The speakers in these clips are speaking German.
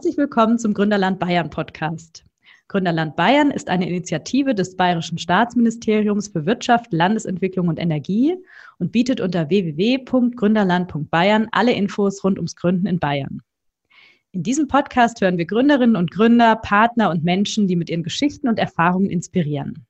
Herzlich willkommen zum Gründerland Bayern Podcast. Gründerland Bayern ist eine Initiative des Bayerischen Staatsministeriums für Wirtschaft, Landesentwicklung und Energie und bietet unter www.gründerland.bayern alle Infos rund ums Gründen in Bayern. In diesem Podcast hören wir Gründerinnen und Gründer, Partner und Menschen, die mit ihren Geschichten und Erfahrungen inspirieren.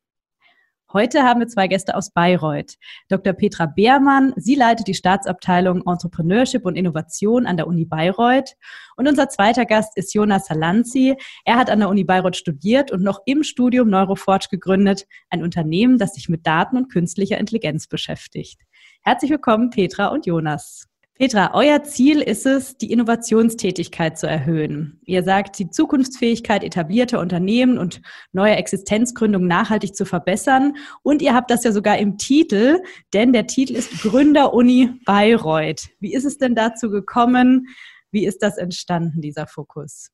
Heute haben wir zwei Gäste aus Bayreuth. Dr. Petra Beermann, sie leitet die Staatsabteilung Entrepreneurship und Innovation an der Uni Bayreuth. Und unser zweiter Gast ist Jonas Salanzi. Er hat an der Uni Bayreuth studiert und noch im Studium Neuroforge gegründet, ein Unternehmen, das sich mit Daten und künstlicher Intelligenz beschäftigt. Herzlich willkommen, Petra und Jonas. Petra, euer Ziel ist es, die Innovationstätigkeit zu erhöhen. Ihr sagt, die Zukunftsfähigkeit etablierter Unternehmen und neuer Existenzgründung nachhaltig zu verbessern. Und ihr habt das ja sogar im Titel, denn der Titel ist Gründeruni Bayreuth. Wie ist es denn dazu gekommen? Wie ist das entstanden, dieser Fokus?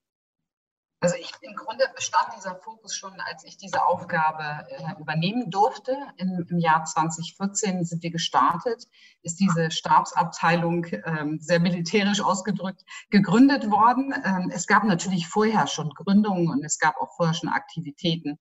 Also ich, im Grunde bestand dieser Fokus schon, als ich diese Aufgabe äh, übernehmen durfte. In, Im Jahr 2014 sind wir gestartet, ist diese Stabsabteilung ähm, sehr militärisch ausgedrückt gegründet worden. Ähm, es gab natürlich vorher schon Gründungen und es gab auch vorher schon Aktivitäten.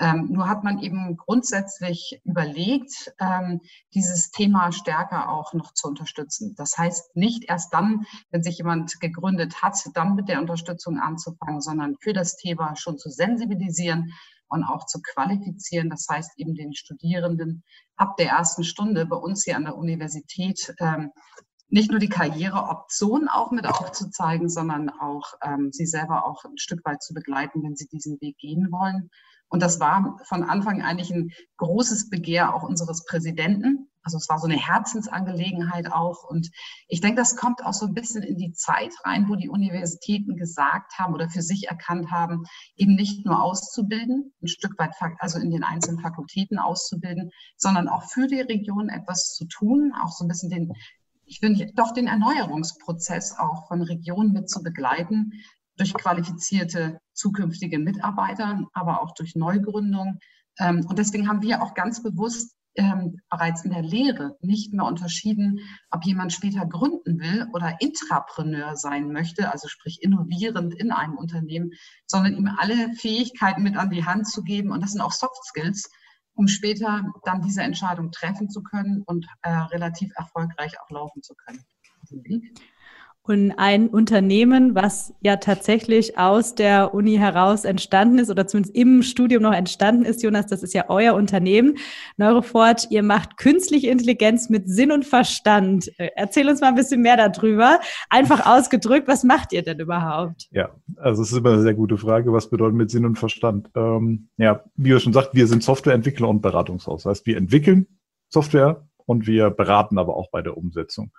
Ähm, nur hat man eben grundsätzlich überlegt, ähm, dieses Thema stärker auch noch zu unterstützen. Das heißt, nicht erst dann, wenn sich jemand gegründet hat, dann mit der Unterstützung anzufangen, sondern für das Thema schon zu sensibilisieren und auch zu qualifizieren. Das heißt, eben den Studierenden ab der ersten Stunde bei uns hier an der Universität ähm, nicht nur die Karriereoption auch mit aufzuzeigen, sondern auch ähm, sie selber auch ein Stück weit zu begleiten, wenn sie diesen Weg gehen wollen. Und das war von Anfang eigentlich ein großes Begehr auch unseres Präsidenten. Also es war so eine Herzensangelegenheit auch. Und ich denke, das kommt auch so ein bisschen in die Zeit rein, wo die Universitäten gesagt haben oder für sich erkannt haben, eben nicht nur auszubilden, ein Stück weit, also in den einzelnen Fakultäten auszubilden, sondern auch für die Region etwas zu tun, auch so ein bisschen den ich finde doch den Erneuerungsprozess auch von Regionen mit zu begleiten, durch qualifizierte zukünftige Mitarbeiter, aber auch durch Neugründung. Ähm, und deswegen haben wir auch ganz bewusst ähm, bereits in der Lehre nicht mehr unterschieden, ob jemand später gründen will oder Intrapreneur sein möchte, also sprich innovierend in einem Unternehmen, sondern ihm alle Fähigkeiten mit an die Hand zu geben. Und das sind auch Soft Skills, um später dann diese Entscheidung treffen zu können und äh, relativ erfolgreich auch laufen zu können. Und ein Unternehmen, was ja tatsächlich aus der Uni heraus entstanden ist oder zumindest im Studium noch entstanden ist, Jonas, das ist ja euer Unternehmen. Neuroforge, ihr macht künstliche Intelligenz mit Sinn und Verstand. Äh, erzähl uns mal ein bisschen mehr darüber. Einfach ausgedrückt, was macht ihr denn überhaupt? Ja, also es ist immer eine sehr gute Frage. Was bedeutet mit Sinn und Verstand? Ähm, ja, wie ihr schon sagt, wir sind Softwareentwickler und Beratungshaus. Das heißt, wir entwickeln Software und wir beraten aber auch bei der Umsetzung.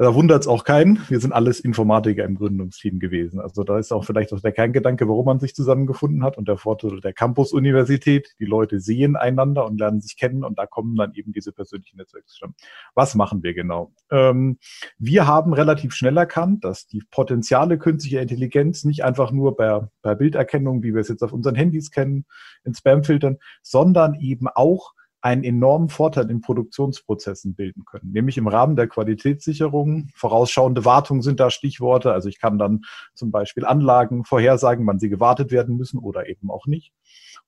Da wundert es auch keinen. Wir sind alles Informatiker im Gründungsteam gewesen. Also da ist auch vielleicht auch der Kerngedanke, warum man sich zusammengefunden hat und der Vorteil der Campus-Universität. Die Leute sehen einander und lernen sich kennen und da kommen dann eben diese persönlichen Netzwerke zustande. Was machen wir genau? Ähm, wir haben relativ schnell erkannt, dass die Potenziale künstlicher Intelligenz nicht einfach nur bei, bei Bilderkennung, wie wir es jetzt auf unseren Handys kennen, in Spamfiltern, sondern eben auch einen enormen Vorteil in Produktionsprozessen bilden können, nämlich im Rahmen der Qualitätssicherung. Vorausschauende Wartung sind da Stichworte. Also ich kann dann zum Beispiel Anlagen vorhersagen, wann sie gewartet werden müssen oder eben auch nicht.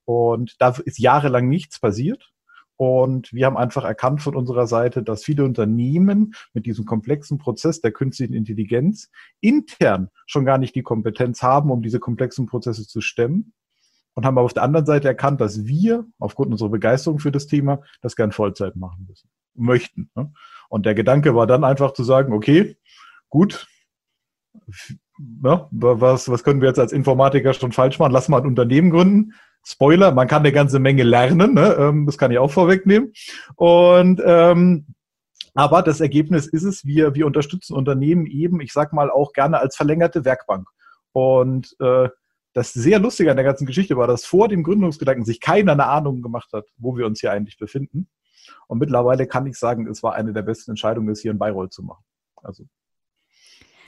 Und da ist jahrelang nichts passiert. Und wir haben einfach erkannt von unserer Seite, dass viele Unternehmen mit diesem komplexen Prozess der künstlichen Intelligenz intern schon gar nicht die Kompetenz haben, um diese komplexen Prozesse zu stemmen und haben aber auf der anderen Seite erkannt, dass wir aufgrund unserer Begeisterung für das Thema das gern Vollzeit machen müssen, möchten. Ne? Und der Gedanke war dann einfach zu sagen, okay, gut, ja, was, was können wir jetzt als Informatiker schon falsch machen? Lass mal ein Unternehmen gründen. Spoiler, man kann eine ganze Menge lernen, ne? Ähm, das kann ich auch vorwegnehmen. Und ähm, aber das Ergebnis ist es, wir, wir unterstützen Unternehmen eben, ich sag mal, auch gerne als verlängerte Werkbank. Und äh, das sehr Lustige an der ganzen Geschichte war, dass vor dem Gründungsgedanken sich keiner eine Ahnung gemacht hat, wo wir uns hier eigentlich befinden. Und mittlerweile kann ich sagen, es war eine der besten Entscheidungen, es hier in Bayreuth zu machen. Also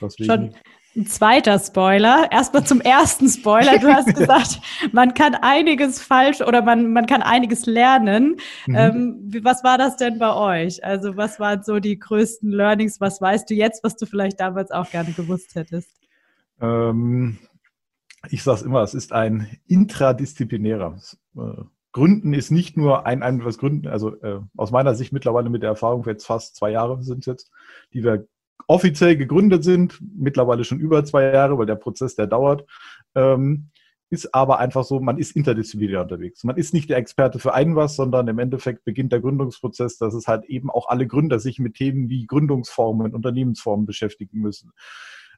deswegen. Schon ein zweiter Spoiler. Erstmal zum ersten Spoiler. Du hast gesagt, man kann einiges falsch oder man, man kann einiges lernen. Mhm. Ähm, was war das denn bei euch? Also was waren so die größten Learnings? Was weißt du jetzt, was du vielleicht damals auch gerne gewusst hättest? Ähm, ich sage es immer, es ist ein intradisziplinärer. Äh, Gründen ist nicht nur ein, ein was Gründen, also äh, aus meiner Sicht mittlerweile mit der Erfahrung, jetzt fast zwei Jahre sind jetzt, die wir offiziell gegründet sind, mittlerweile schon über zwei Jahre, weil der Prozess, der dauert, ähm, ist aber einfach so, man ist interdisziplinär unterwegs. Man ist nicht der Experte für ein was, sondern im Endeffekt beginnt der Gründungsprozess, dass es halt eben auch alle Gründer sich mit Themen wie Gründungsformen, Unternehmensformen beschäftigen müssen.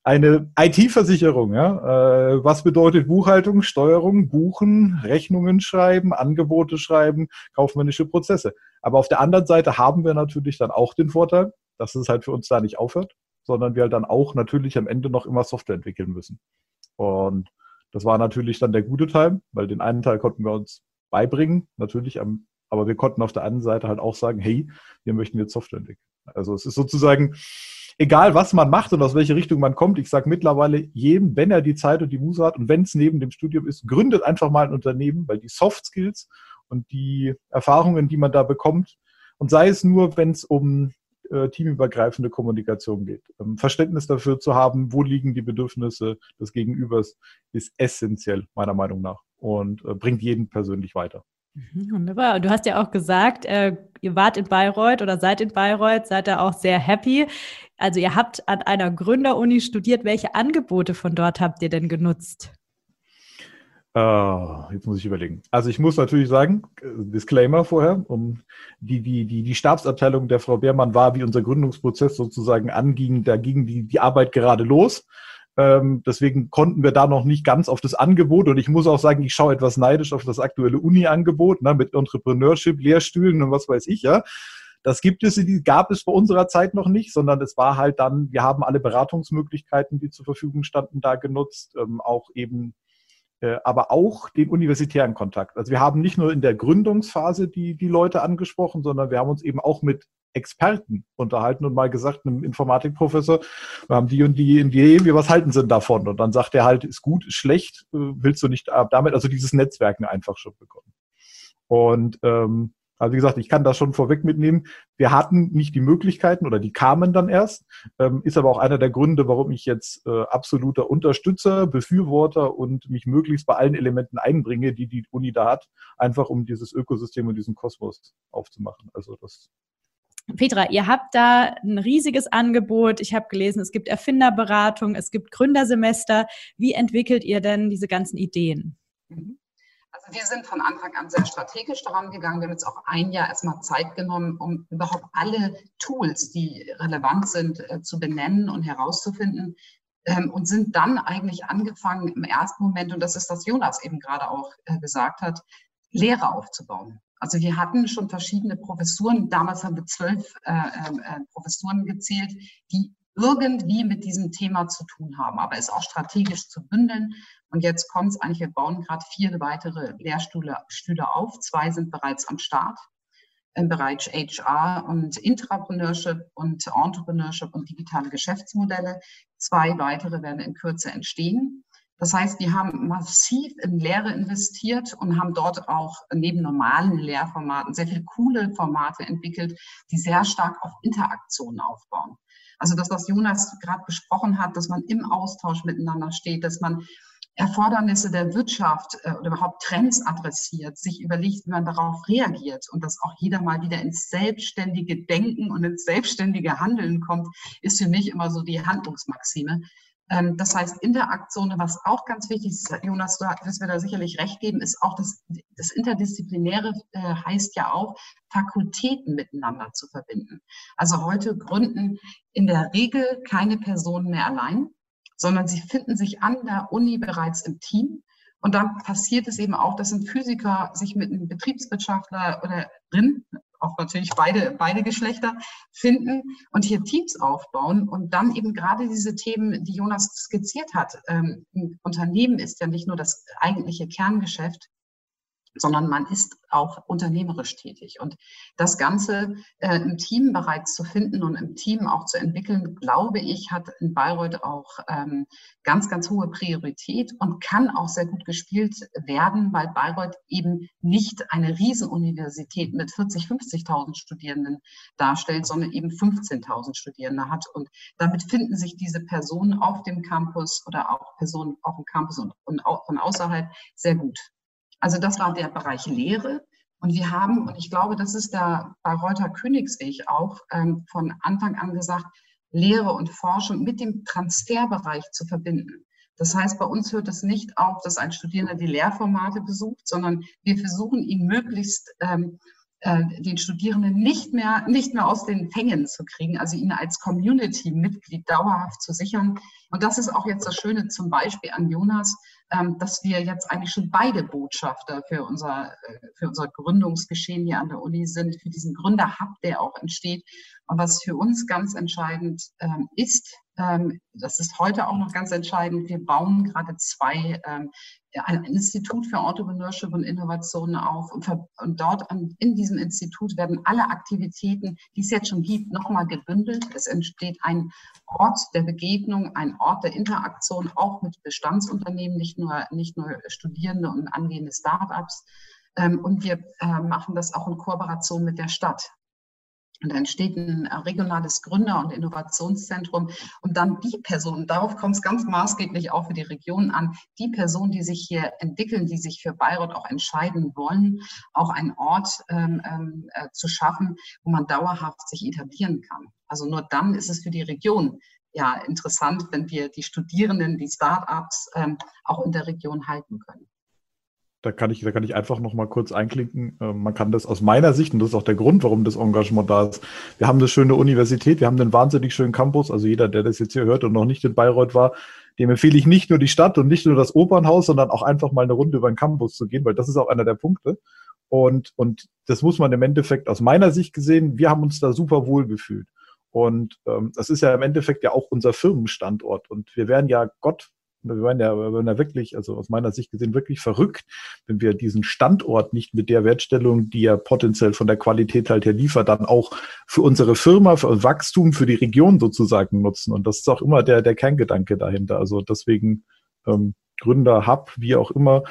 Eine IT-Versicherung, ja, äh, was bedeutet Buchhaltung, Steuerung, Buchen, Rechnungen schreiben, Angebote schreiben, kaufmännische Prozesse. Aber auf der anderen Seite haben wir natürlich dann auch den Vorteil, dass es halt für uns da nicht aufhört, sondern wir halt dann auch natürlich am Ende noch immer Software entwickeln müssen. Und das war natürlich dann der gute Teil, weil den einen Teil konnten wir uns beibringen, natürlich, aber wir konnten auf der anderen Seite halt auch sagen, hey, wir möchten jetzt Software entwickeln. Also es ist sozusagen, egal was man macht und aus welche Richtung man kommt, ich sage mittlerweile jedem, wenn er die Zeit und die Muse hat und wenn es neben dem Studium ist, gründet einfach mal ein Unternehmen, weil die Soft Skills und die Erfahrungen, die man da bekommt, und sei es nur, wenn es um äh, teamübergreifende Kommunikation geht. Ähm, Verständnis dafür zu haben, wo liegen die Bedürfnisse des Gegenübers, ist essentiell, meiner Meinung nach, und äh, bringt jeden persönlich weiter. Mhm, wunderbar. Du hast ja auch gesagt, äh, ihr wart in Bayreuth oder seid in Bayreuth, seid da auch sehr happy. Also ihr habt an einer Gründeruni studiert. Welche Angebote von dort habt ihr denn genutzt? Uh, jetzt muss ich überlegen. Also ich muss natürlich sagen, Disclaimer vorher, um die, die, die, die Stabsabteilung der Frau Beermann war, wie unser Gründungsprozess sozusagen anging, da ging die, die Arbeit gerade los. Ähm, deswegen konnten wir da noch nicht ganz auf das Angebot und ich muss auch sagen, ich schaue etwas neidisch auf das aktuelle Uni-Angebot ne, mit Entrepreneurship, Lehrstühlen und was weiß ich, ja. Das gibt es, die gab es vor unserer Zeit noch nicht, sondern es war halt dann, wir haben alle Beratungsmöglichkeiten, die zur Verfügung standen, da genutzt, ähm, auch eben aber auch den universitären Kontakt. Also wir haben nicht nur in der Gründungsphase die, die Leute angesprochen, sondern wir haben uns eben auch mit Experten unterhalten und mal gesagt, einem Informatikprofessor, wir haben die und die in die, wie was halten sie denn davon? Und dann sagt er halt, ist gut, ist schlecht, äh, willst du nicht damit, also dieses Netzwerken einfach schon bekommen. Und ähm, also wie gesagt, ich kann das schon vorweg mitnehmen. Wir hatten nicht die Möglichkeiten oder die kamen dann erst. Ähm, ist aber auch einer der Gründe, warum ich jetzt äh, absoluter Unterstützer, Befürworter und mich möglichst bei allen Elementen einbringe, die die Uni da hat, einfach um dieses Ökosystem und diesen Kosmos aufzumachen. Also das Petra, ihr habt da ein riesiges Angebot. Ich habe gelesen, es gibt Erfinderberatung, es gibt Gründersemester. Wie entwickelt ihr denn diese ganzen Ideen? Mhm. Also wir sind von Anfang an sehr strategisch daran gegangen. Wir haben jetzt auch ein Jahr erstmal Zeit genommen, um überhaupt alle Tools, die relevant sind, äh, zu benennen und herauszufinden. Ähm, und sind dann eigentlich angefangen im ersten Moment, und das ist, was Jonas eben gerade auch äh, gesagt hat, Lehre aufzubauen. Also wir hatten schon verschiedene Professuren. Damals haben wir zwölf äh, äh, Professuren gezählt, die irgendwie mit diesem Thema zu tun haben, aber es auch strategisch zu bündeln. Und jetzt kommt es eigentlich, wir bauen gerade vier weitere Lehrstühle Stühle auf. Zwei sind bereits am Start im Bereich HR und Intrapreneurship und Entrepreneurship und digitale Geschäftsmodelle. Zwei weitere werden in Kürze entstehen. Das heißt, wir haben massiv in Lehre investiert und haben dort auch neben normalen Lehrformaten sehr viele coole Formate entwickelt, die sehr stark auf Interaktionen aufbauen. Also das, was Jonas gerade besprochen hat, dass man im Austausch miteinander steht, dass man Erfordernisse der Wirtschaft äh, oder überhaupt Trends adressiert, sich überlegt, wie man darauf reagiert und dass auch jeder mal wieder ins selbstständige Denken und ins selbstständige Handeln kommt, ist für mich immer so die Handlungsmaxime. Ähm, das heißt, Interaktion, was auch ganz wichtig ist, Jonas, du wirst mir da sicherlich recht geben, ist auch das, das Interdisziplinäre äh, heißt ja auch, Fakultäten miteinander zu verbinden. Also heute gründen in der Regel keine Personen mehr allein, sondern sie finden sich an der Uni bereits im Team. Und dann passiert es eben auch, dass ein Physiker sich mit einem Betriebswirtschaftler oder drin auch natürlich beide, beide Geschlechter finden und hier Teams aufbauen und dann eben gerade diese Themen, die Jonas skizziert hat. Ähm, Unternehmen ist ja nicht nur das eigentliche Kerngeschäft, sondern man ist auch unternehmerisch tätig. Und das Ganze äh, im Team bereits zu finden und im Team auch zu entwickeln, glaube ich, hat in Bayreuth auch ähm, ganz, ganz hohe Priorität und kann auch sehr gut gespielt werden, weil Bayreuth eben nicht eine Riesenuniversität mit 40, 50.000 Studierenden darstellt, sondern eben 15.000 Studierende hat. Und damit finden sich diese Personen auf dem Campus oder auch Personen auf dem Campus und, und auch von außerhalb sehr gut. Also das war der Bereich Lehre. Und wir haben, und ich glaube, das ist da bei Reuter Königsweg auch ähm, von Anfang an gesagt, Lehre und Forschung mit dem Transferbereich zu verbinden. Das heißt, bei uns hört es nicht auf, dass ein Studierender die Lehrformate besucht, sondern wir versuchen ihn möglichst ähm, äh, den Studierenden nicht mehr, nicht mehr aus den Fängen zu kriegen, also ihn als Community-Mitglied dauerhaft zu sichern. Und das ist auch jetzt das Schöne zum Beispiel an Jonas, ähm, dass wir jetzt eigentlich schon beide Botschafter für unser, äh, für unser Gründungsgeschehen hier an der Uni sind, für diesen Gründerhub, der auch entsteht. Und was für uns ganz entscheidend ähm, ist, das ist heute auch noch ganz entscheidend, wir bauen gerade zwei, ein Institut für Entrepreneurship und Innovationen auf und, dort in diesem Institut werden alle Aktivitäten, die es jetzt schon gibt, nochmal gebündelt. Es entsteht ein Ort der Begegnung, ein Ort der Interaktion, auch mit Bestandsunternehmen, nicht nur, nicht nur Studierende und angehende Startups. Ähm, und wir äh, machen das auch in Kooperation mit der Stadt. Und da entsteht ein regionales Gründer- und Innovationszentrum. Und dann die Personen, darauf kommt es ganz maßgeblich auch für die Region an, die Personen, die sich hier entwickeln, die sich für Bayreuth auch entscheiden wollen, auch einen Ort ähm, ähm, äh, zu schaffen, wo man dauerhaft sich etablieren kann. Also nur dann ist es für die Region ja interessant, wenn wir die Studierenden, die Start-ups ähm, auch in der Region halten können da kann ich, da kann ich einfach noch mal kurz einklinken. Ähm, man kann das aus meiner Sicht, und das ist auch der Grund, warum das Engagement da ist. Wir haben eine schöne Universität, wir haben einen wahnsinnig schönen Campus. Also jeder, der das jetzt hier hört und noch nicht in Bayreuth war, dem empfehle ich nicht nur die Stadt und nicht nur das Opernhaus, sondern auch einfach mal eine Runde über den Campus zu gehen, weil das ist auch einer der Punkte. Und, und das muss man im Endeffekt aus meiner Sicht gesehen, wir haben uns da super wohl gefühlt. Und ähm, das ist ja im Endeffekt ja auch unser Firmenstandort. Und wir wären ja Gott wir waren ja, wir waren ja wirklich, also aus meiner Sicht gesehen, wirklich verrückt, wenn wir diesen Standort nicht mit der Wertstellung, die er potenziell von der Qualität halt her liefert, dann auch für unsere Firma, für Wachstum, für die Region sozusagen nutzen. Und das ist auch immer der, der Kerngedanke dahinter. Also deswegen ähm, Gründer, Hub, wie auch immer,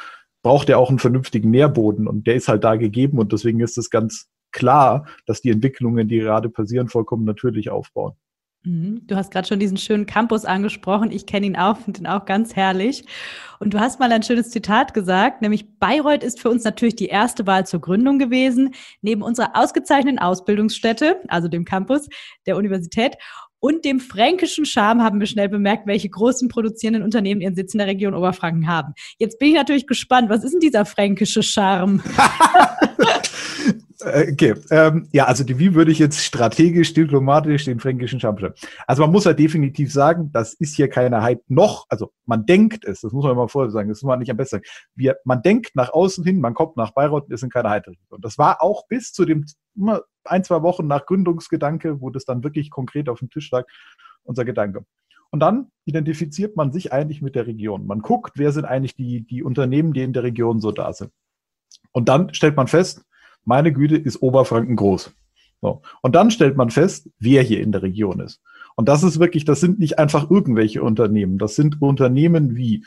braucht er auch einen vernünftigen Nährboden und der ist halt da gegeben und deswegen ist es ganz klar, dass die Entwicklungen, die gerade passieren, vollkommen natürlich aufbauen. Mhm. Du hast gerade schon diesen schönen Campus angesprochen. Ich kenne ihn auch, finde ihn auch ganz herrlich. Und du hast mal ein schönes Zitat gesagt, nämlich Bayreuth ist für uns natürlich die erste Wahl zur Gründung gewesen, neben unserer ausgezeichneten Ausbildungsstätte, also dem Campus der Universität. Und dem fränkischen Charme haben wir schnell bemerkt, welche großen produzierenden Unternehmen ihren Sitz in der Region Oberfranken haben. Jetzt bin ich natürlich gespannt, was ist denn dieser fränkische Charme? Äh, okay, ähm, ja, also die, wie würde ich jetzt strategisch, diplomatisch den fränkischen Champion? Also man muss ja definitiv sagen, das ist hier keine Hype noch, also man denkt es, das muss man immer vorher sagen, das muss man nicht am besten sagen. Wir, man denkt nach außen hin, man kommt nach Bayreuth, wir sind keine Hype. Und das war auch bis zu dem immer ein, zwei Wochen nach Gründungsgedanke, wo das dann wirklich konkret auf dem Tisch lag, unser Gedanke. Und dann identifiziert man sich eigentlich mit der Region. Man guckt, wer sind eigentlich die, die Unternehmen, die in der Region so da sind. Und dann stellt man fest, meine Güte, ist Oberfranken groß. So. Und dann stellt man fest, wer hier in der Region ist. Und das ist wirklich, das sind nicht einfach irgendwelche Unternehmen. Das sind Unternehmen wie,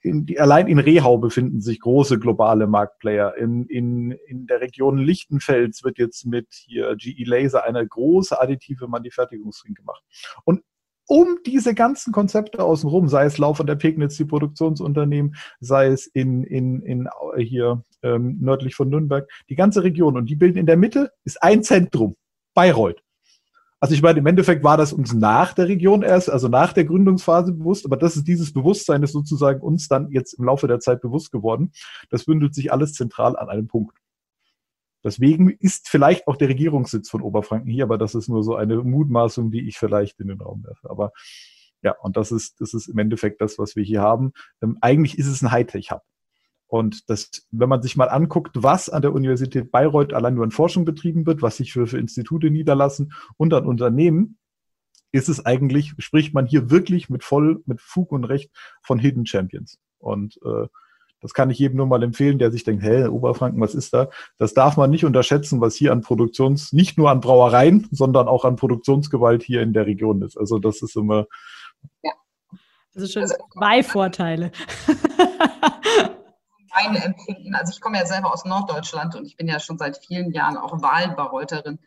in, die, allein in Rehau befinden sich große globale Marktplayer. In, in, in der Region Lichtenfels wird jetzt mit hier GE Laser eine große additive Manufakturierungsring gemacht. Und um diese ganzen Konzepte außenrum, sei es Lauf an der Pegnitz, die Produktionsunternehmen, sei es in, in, in hier ähm, nördlich von Nürnberg, die ganze Region. Und die bilden in der Mitte ist ein Zentrum, Bayreuth. Also ich meine, im Endeffekt war das uns nach der Region erst, also nach der Gründungsphase bewusst, aber das ist dieses Bewusstsein, ist sozusagen uns dann jetzt im Laufe der Zeit bewusst geworden. Das bündelt sich alles zentral an einem Punkt. Deswegen ist vielleicht auch der Regierungssitz von Oberfranken hier, aber das ist nur so eine Mutmaßung, die ich vielleicht in den Raum werfe. Aber ja, und das ist, das ist im Endeffekt das, was wir hier haben. Ähm, eigentlich ist es ein Hightech-Hub. Und das, wenn man sich mal anguckt, was an der Universität Bayreuth allein nur in Forschung betrieben wird, was sich für, für Institute niederlassen und an Unternehmen, ist es eigentlich, spricht man hier wirklich mit voll, mit Fug und Recht von Hidden Champions. Und äh, Das kann ich jedem nur mal empfehlen, der sich denkt, hä, Oberfranken, was ist da? Das darf man nicht unterschätzen, was hier an Produktions, nicht nur an Brauereien, sondern auch an Produktionsgewalt hier in der Region ist. Also das ist immer. Ja. Das ist schon also, zwei Vorteile. Mein Empfinden, also ich komme ja selber aus Norddeutschland und ich bin ja schon seit vielen Jahren auch Wahlbereuterin.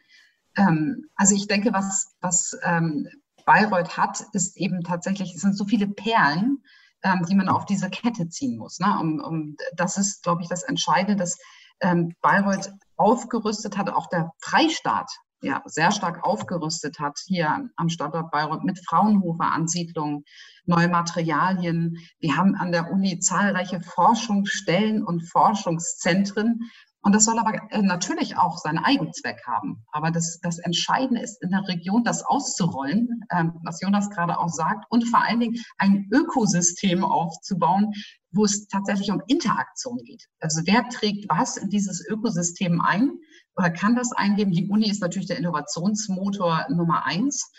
Ähm, also ich denke, was, was ähm, Bayreuth hat, ist eben tatsächlich, es sind so viele Perlen, ähm, die man auf diese Kette ziehen muss. Ne? Um, um, das ist, glaube ich, das Entscheidende, dass ähm, Bayreuth aufgerüstet hat, auch der Freistaat ja, sehr stark aufgerüstet hat hier am Standort Bayreuth mit Fraunhofer-Ansiedlungen, neue Materialien. Wir haben an der Uni zahlreiche Forschungsstellen und Forschungszentren, und das soll aber äh, natürlich auch seinen Eigenzweck haben. Aber das, das Entscheidende ist in der Region, das auszurollen, ähm, was Jonas gerade auch sagt, und vor allen Dingen ein Ökosystem aufzubauen, wo es tatsächlich um Interaktion geht. Also wer trägt was in dieses Ökosystem ein oder kann das eingeben? Die Uni ist natürlich der Innovationsmotor Nummer eins.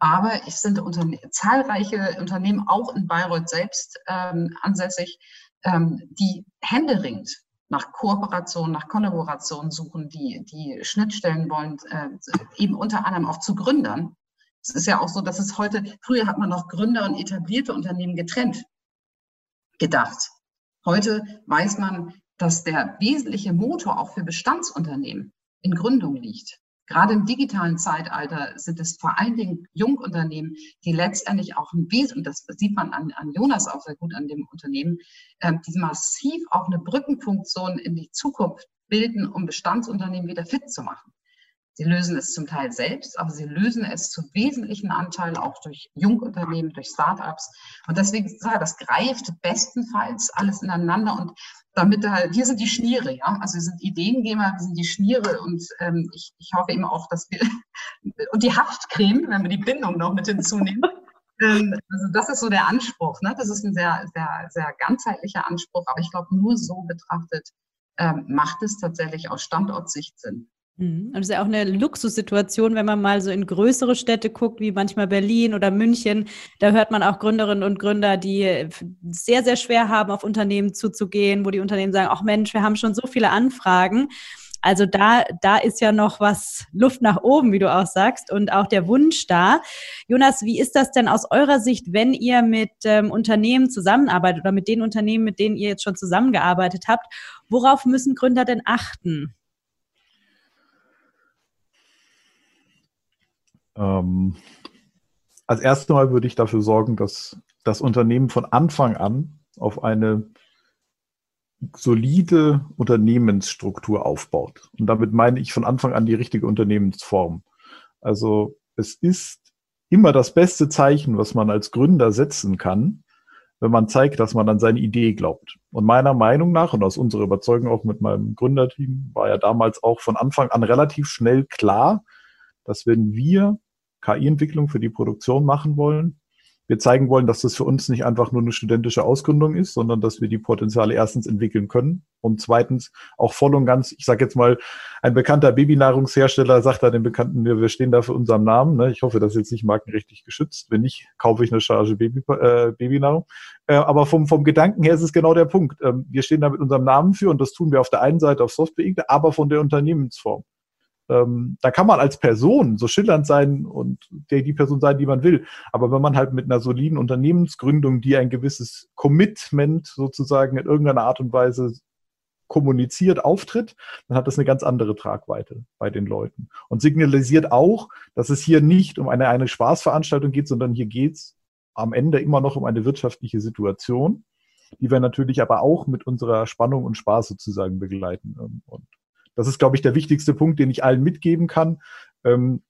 Aber es sind Unterne zahlreiche Unternehmen, auch in Bayreuth selbst ähm, ansässig, ähm, die händeringend nach Kooperation, nach Kollaboration suchen, die, die Schnittstellen wollen, äh, eben unter anderem auch zu Gründern. Es ist ja auch so, dass es heute, früher hat man noch Gründer und etablierte Unternehmen getrennt gedacht. Heute weiß man, dass der wesentliche Motor auch für Bestandsunternehmen in Gründung liegt. Gerade im digitalen Zeitalter sind es vor allen Dingen Jungunternehmen, die letztendlich auch ein Wesen, und das sieht man an, an Jonas auch sehr gut an dem Unternehmen, äh, die massiv auch eine Brückenfunktion in die Zukunft bilden, um Bestandsunternehmen wieder fit zu machen. Sie lösen es zum Teil selbst, aber sie lösen es zu wesentlichen Anteilen auch durch Jungunternehmen, durch Startups. Und deswegen, das greift bestenfalls alles ineinander und damit da, wir sind die Schniere, ja, also wir sind Ideengeber, wir sind die Schniere und ähm, ich, ich hoffe eben auch, dass wir, und die Haftcreme, wenn wir die Bindung noch mit hinzunehmen, ähm, also das ist so der Anspruch, ne? das ist ein sehr, sehr, sehr ganzheitlicher Anspruch, aber ich glaube, nur so betrachtet ähm, macht es tatsächlich aus Standortsicht Sinn. Mhm. Und es ist ja auch eine Luxussituation, wenn man mal so in größere Städte guckt, wie manchmal Berlin oder München. Da hört man auch Gründerinnen und Gründer, die sehr, sehr schwer haben, auf Unternehmen zuzugehen, wo die Unternehmen sagen, ach Mensch, wir haben schon so viele Anfragen. Also da, da ist ja noch was Luft nach oben, wie du auch sagst, und auch der Wunsch da. Jonas, wie ist das denn aus eurer Sicht, wenn ihr mit ähm, Unternehmen zusammenarbeitet oder mit den Unternehmen, mit denen ihr jetzt schon zusammengearbeitet habt? Worauf müssen Gründer denn achten? Ähm, als erstes Mal würde ich dafür sorgen, dass das Unternehmen von Anfang an auf eine solide Unternehmensstruktur aufbaut. Und damit meine ich von Anfang an die richtige Unternehmensform. Also es ist immer das beste Zeichen, was man als Gründer setzen kann, wenn man zeigt, dass man an seine Idee glaubt. Und meiner Meinung nach und aus unserer Überzeugung auch mit meinem Gründerteam war ja damals auch von Anfang an relativ schnell klar, dass wenn wir KI-Entwicklung für die Produktion machen wollen. Wir zeigen wollen, dass das für uns nicht einfach nur eine studentische Ausgründung ist, sondern dass wir die Potenziale erstens entwickeln können und zweitens auch voll und ganz, ich sage jetzt mal, ein bekannter Babynahrungshersteller sagt da den Bekannten, wir stehen da für unseren Namen. Ne? Ich hoffe, das ist jetzt nicht markenrechtlich geschützt. Wenn nicht, kaufe ich eine Charge Baby, äh, Babynahrung. Äh, aber vom, vom Gedanken her ist es genau der Punkt. Ähm, wir stehen da mit unserem Namen für und das tun wir auf der einen Seite auf Software, aber von der Unternehmensform ähm, da kann man als Person so schillernd sein und der, die Person sein, die man will. Aber wenn man halt mit einer soliden Unternehmensgründung, die ein gewisses Commitment sozusagen in irgendeiner Art und Weise kommuniziert, auftritt, dann hat das eine ganz andere Tragweite bei den Leuten. Und signalisiert auch, dass es hier nicht um eine, eine Spaßveranstaltung geht, sondern hier geht es am Ende immer noch um eine wirtschaftliche Situation, die wir natürlich aber auch mit unserer Spannung und Spaß sozusagen begleiten. Und das ist, glaube ich, der wichtigste Punkt, den ich allen mitgeben kann. Ähm,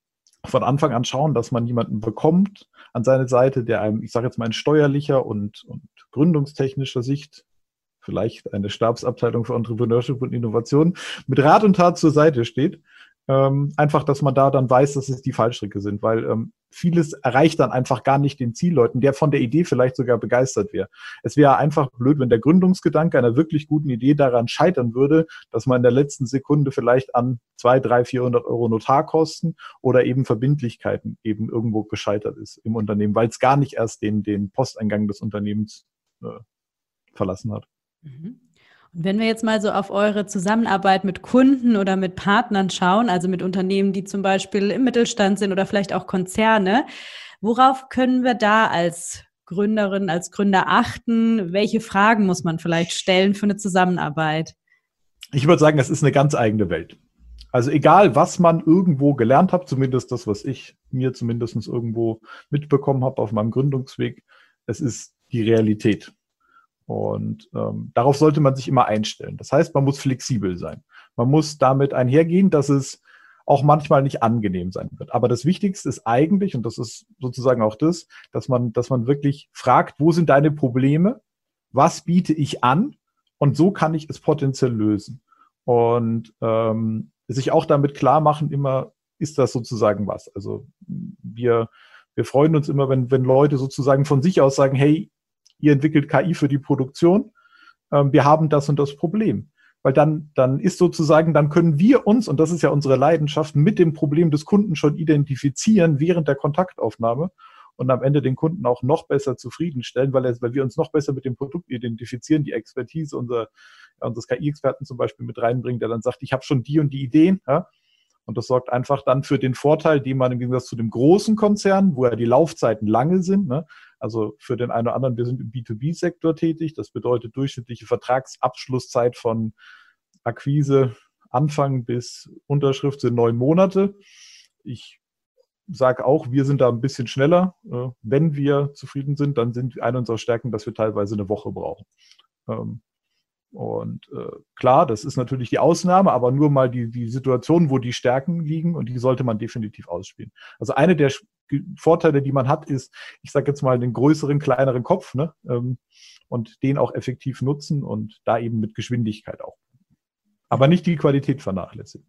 von Anfang an schauen, dass man jemanden bekommt an seine Seite, der einem, ich sage jetzt mal in steuerlicher und, und gründungstechnischer Sicht vielleicht eine Stabsabteilung für Entrepreneurship und Innovation mit Rat und Tat zur Seite steht ähm, einfach, dass man da dann weiß, dass es die Fallstricke sind, weil ähm, vieles erreicht dann einfach gar nicht den Zielleuten, der von der Idee vielleicht sogar begeistert wäre. Es wäre einfach blöd, wenn der Gründungsgedanke einer wirklich guten Idee daran scheitern würde, dass man in der letzten Sekunde vielleicht an zwei, drei, vierhundert Euro Notarkosten oder eben Verbindlichkeiten eben irgendwo gescheitert ist im Unternehmen, weil es gar nicht erst den, den Posteingang des Unternehmens äh, verlassen hat. Mhm. Und wenn wir jetzt mal so auf eure Zusammenarbeit mit Kunden oder mit Partnern schauen, also mit Unternehmen, die zum Beispiel im Mittelstand sind oder vielleicht auch Konzerne, worauf können wir da als Gründerin, als Gründer achten? Welche Fragen muss man vielleicht stellen für eine Zusammenarbeit? Ich würde sagen, es ist eine ganz eigene Welt. Also egal, was man irgendwo gelernt hat, zumindest das, was ich mir zumindest irgendwo mitbekommen habe auf meinem Gründungsweg, es ist die Realität. Und ähm, darauf sollte man sich immer einstellen. Das heißt, man muss flexibel sein. Man muss damit einhergehen, dass es auch manchmal nicht angenehm sein wird. Aber das Wichtigste ist eigentlich, und das ist sozusagen auch das, dass man, dass man wirklich fragt, wo sind deine Probleme? Was biete ich an? Und so kann ich es potenziell lösen. Und ähm, sich auch damit klar machen, immer ist das sozusagen was. Also wir, wir freuen uns immer, wenn, wenn Leute sozusagen von sich aus sagen, hey, ihr entwickelt KI für die Produktion, ähm, wir haben das und das Problem. Weil dann, dann ist sozusagen, dann können wir uns, und das ist ja unsere Leidenschaft, mit dem Problem des Kunden schon identifizieren während der Kontaktaufnahme und am Ende den Kunden auch noch besser zufriedenstellen, weil, er, weil wir uns noch besser mit dem Produkt identifizieren, die Expertise unser, unseres KI-Experten zum Beispiel mit reinbringen, der dann sagt, ich habe schon die und die Ideen. Ja? Und das sorgt einfach dann für den Vorteil, den man im Gegensatz zu dem großen Konzern, wo ja die Laufzeiten lange sind, ne? Also für den einen oder anderen, wir sind im B2B-Sektor tätig, das bedeutet durchschnittliche Vertragsabschlusszeit von Akquise Anfang bis Unterschrift sind neun Monate. Ich sage auch, wir sind da ein bisschen schneller. Äh, wenn wir zufrieden sind, dann sind eine unserer Stärken, dass wir teilweise eine Woche brauchen. Ähm, und äh, klar, das ist natürlich die Ausnahme, aber nur mal die, die Situation, wo die Stärken liegen und die sollte man definitiv ausspielen. Also eine der Vorteile, die man hat, ist, ich sage jetzt mal, den größeren, kleineren Kopf ne? Ähm, und den auch effektiv nutzen und da eben mit Geschwindigkeit auch. Aber nicht die Qualität vernachlässigen.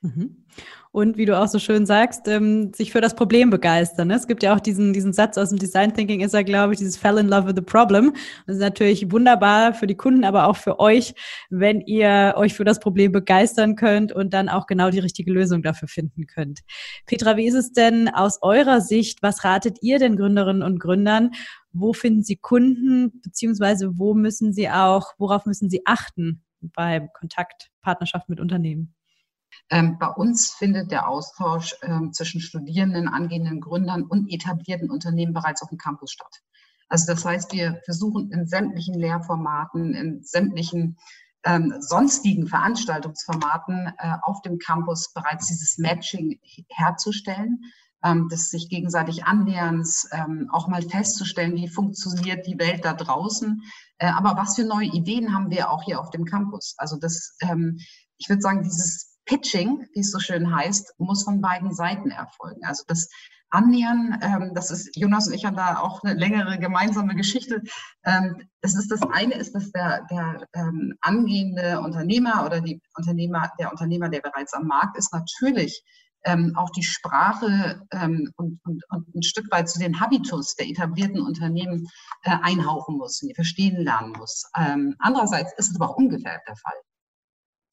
Mhm. Und wie du auch so schön sagst, ähm, sich für das Problem begeistern. Ne? Es gibt ja auch diesen, diesen Satz aus dem Design Thinking, ist ja, glaube ich, dieses Fell in love with the problem. Das ist natürlich wunderbar für die Kunden, aber auch für euch, wenn ihr euch für das Problem begeistern könnt und dann auch genau die richtige Lösung dafür finden könnt. Petra, wie ist es denn aus eurer Sicht? Was ratet ihr den Gründerinnen und Gründern? Wo finden sie Kunden, beziehungsweise wo müssen sie auch, worauf müssen sie achten beim Kontakt, Partnerschaft mit Unternehmen? Ähm, bei uns findet der Austausch ähm, zwischen Studierenden, angehenden Gründern und etablierten Unternehmen bereits auf dem Campus statt. Also das heißt, wir versuchen in sämtlichen Lehrformaten, in sämtlichen ähm, sonstigen Veranstaltungsformaten äh, auf dem Campus bereits dieses Matching herzustellen, ähm, des sich gegenseitig Annäherns, ähm, auch mal festzustellen, wie funktioniert die Welt da draußen. Äh, aber was für neue Ideen haben wir auch hier auf dem Campus? Also das, ähm, ich würde sagen, dieses Pitching, wie es so schön heißt, muss von beiden Seiten erfolgen. Also das Annähern, ähm, das ist, Jonas und ich haben da auch eine längere gemeinsame Geschichte. Ähm, das ist das eine, ist, dass der, der ähm, angehende Unternehmer oder die Unternehmer, der Unternehmer, der bereits am Markt ist, natürlich ähm, auch die Sprache ähm, und, und, und, ein Stück weit zu den Habitus der etablierten Unternehmen äh, einhauchen muss, die verstehen lernen muss. Ähm, andererseits ist es aber auch umgekehrt der Fall.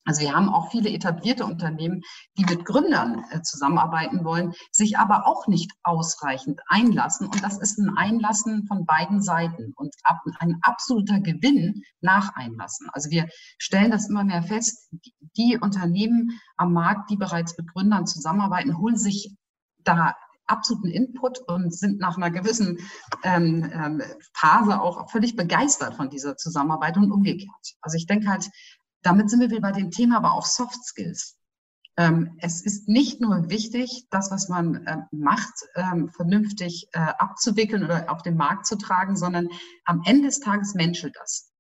Also wir haben auch viele etablierte Unternehmen, die mit Gründern äh, zusammenarbeiten wollen, sich aber auch nicht ausreichend einlassen. Und das ist ein Einlassen von beiden Seiten und ein absoluter Gewinn nach Einlassen. Also wir stellen das immer mehr fest, die Unternehmen am Markt, die bereits mit Gründern zusammenarbeiten, holen sich da absoluten Input und sind nach einer gewissen ähm, ähm, Phase auch völlig begeistert von dieser Zusammenarbeit und umgekehrt. Also ich denke halt, damit sind wir wieder bei dem Thema, aber auch Soft Skills. Ähm, es ist nicht nur wichtig, das, was man äh, macht, ähm, vernünftig äh, abzuwickeln oder auf den Markt zu tragen, sondern am Ende des Tages menschelt das.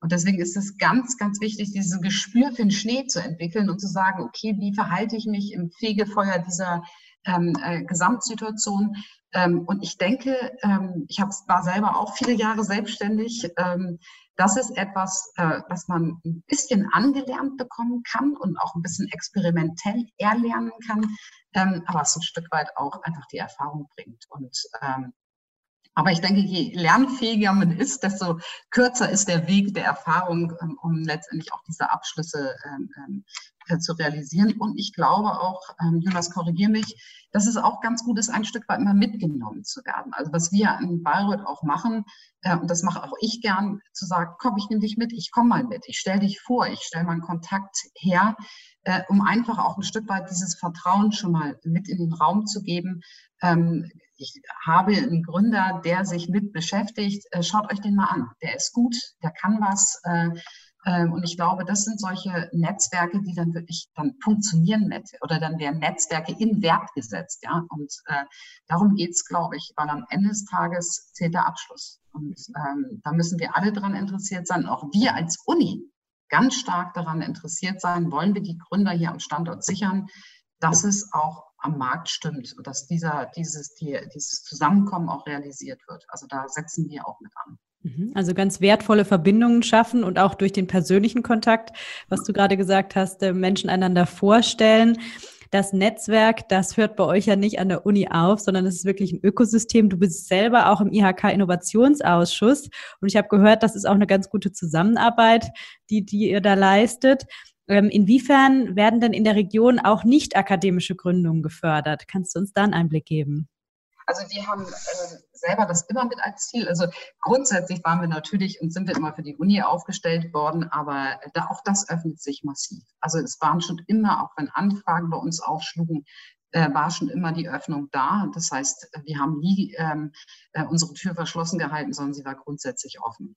Und deswegen ist es ganz, ganz wichtig, dieses Gespür für den Schnee zu entwickeln und zu sagen, okay, wie verhalte ich mich im Fegefeuer dieser ähm, äh, Gesamtsituation? Ähm, und ich denke, ähm, ich hab, war selber auch viele Jahre selbstständig. Ähm, das ist etwas, äh, was man ein bisschen angelernt bekommen kann und auch ein bisschen experimentell erlernen kann, aber es ein Stück weit auch einfach die Erfahrung bringt. Und Aber ich denke, je lernfähiger man ist, desto kürzer ist der Weg der Erfahrung, ähm, um letztendlich auch diese Abschlüsse ähm, ähm äh, zu realisieren. Und ich glaube auch, Jonas, korrigiere mich, dass es auch ganz gut ist, ein Stück weit mal mitgenommen zu werden. Also was wir in Bayreuth auch machen, äh, und das mache auch ich gern, zu sagen, komm, ich nehme dich mit, ich komme mal mit, ich stelle dich vor, ich stelle meinen Kontakt her, äh, um einfach auch ein Stück weit dieses Vertrauen schon mal mit in den Raum zu geben. Ich habe einen Gründer, der sich mit beschäftigt. Äh, schaut euch den mal an. Der ist gut, der kann was. Äh, ähm, und ich glaube, das sind solche Netzwerke, die dann wirklich dann funktionieren mit oder dann werden Netzwerke in Wert gesetzt. Ja? Und äh, darum geht's, glaube ich, weil am Ende des Tages zählt der Abschluss. Und ähm, da müssen wir alle daran interessiert sein, auch wir als Uni ganz stark daran interessiert sein, wollen wir die Gründer hier am Standort sichern, dass es auch am Markt stimmt und dass dieser, dieses, die, dieses Zusammenkommen auch realisiert wird. Also da setzen wir auch mit an. Mhm. Also ganz wertvolle Verbindungen schaffen und auch durch den persönlichen Kontakt, was du gerade gesagt hast, äh, Menschen einander vorstellen. Das Netzwerk, das hört bei euch ja nicht an der Uni auf, sondern es ist wirklich ein Ökosystem. Du bist selber auch im IHK Innovationsausschuss und ich habe gehört, das ist auch eine ganz gute Zusammenarbeit, die, die ihr da leistet. Ähm, inwiefern werden denn in der Region auch nicht akademische Gründungen gefördert? Kannst du uns da einen Einblick geben? Also wir haben äh, selber das immer mit als Ziel. Also grundsätzlich waren wir natürlich und sind wir immer für die Uni aufgestellt worden, aber da, auch das öffnet sich massiv. Also es waren schon immer, auch wenn Anfragen bei uns aufschlugen, äh, war schon immer die Öffnung da. Das heißt, wir haben nie ähm, äh, unsere Tür verschlossen gehalten, sondern sie war grundsätzlich offen.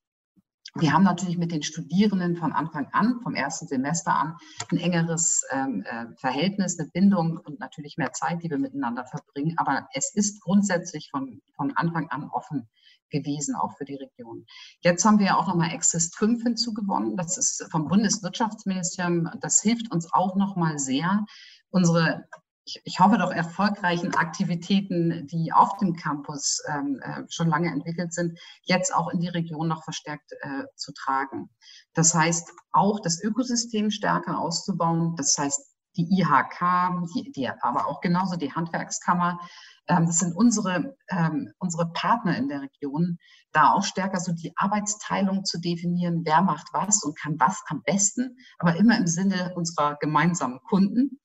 Wir haben natürlich mit den Studierenden von Anfang an, vom ersten Semester an, ein engeres ähm, äh, Verhältnis, eine Bindung und natürlich mehr Zeit, die wir miteinander verbringen. Aber es ist grundsätzlich von, von Anfang an offen gewesen, auch für die Region. Jetzt haben wir auch nochmal Exist 5 hinzugewonnen. Das ist vom Bundeswirtschaftsministerium. Das hilft uns auch nochmal sehr, unsere ich, ich hoffe doch, erfolgreichen Aktivitäten, die auf dem Campus ähm, äh, schon lange entwickelt sind, jetzt auch in die Region noch verstärkt äh, zu tragen. Das heißt, auch das Ökosystem stärker auszubauen. Das heißt, die IHK, die, die, aber auch genauso die Handwerkskammer. Ähm, das sind unsere, ähm, unsere Partner in der Region, da auch stärker so die Arbeitsteilung zu definieren, wer macht was und kann was am besten, aber immer im Sinne unserer gemeinsamen Kunden.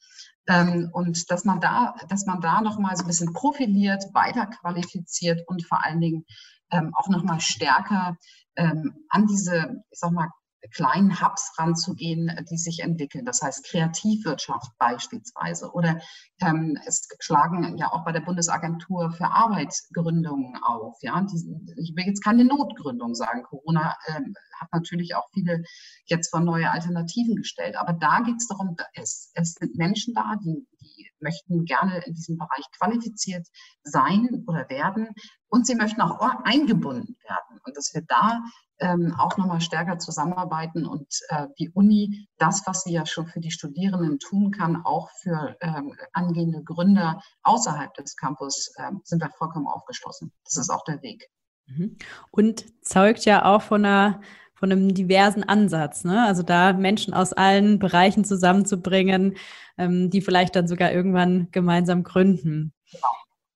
Ähm, und dass man da, dass man da nochmal so ein bisschen profiliert, weiter qualifiziert und vor allen Dingen ähm, auch nochmal stärker ähm, an diese, ich sag mal, kleinen Hubs ranzugehen, die sich entwickeln. Das heißt Kreativwirtschaft beispielsweise. Oder ähm, es schlagen ja auch bei der Bundesagentur für Arbeit Gründungen auf. Ja, die, ich will jetzt keine Notgründung sagen. Corona ähm, hat natürlich auch viele jetzt vor neue Alternativen gestellt. Aber da geht es darum, es, es sind Menschen da, die, die möchten gerne in diesem Bereich qualifiziert sein oder werden und sie möchten auch eingebunden werden. Und dass wir da ähm, auch nochmal stärker zusammenarbeiten und äh, die Uni das, was sie ja schon für die Studierenden tun kann, auch für ähm, angehende Gründer außerhalb des Campus, äh, sind wir vollkommen aufgeschlossen. Das ist auch der Weg. Mhm. Und zeugt ja auch von einer von einem diversen Ansatz. Ne? Also da Menschen aus allen Bereichen zusammenzubringen, ähm, die vielleicht dann sogar irgendwann gemeinsam gründen.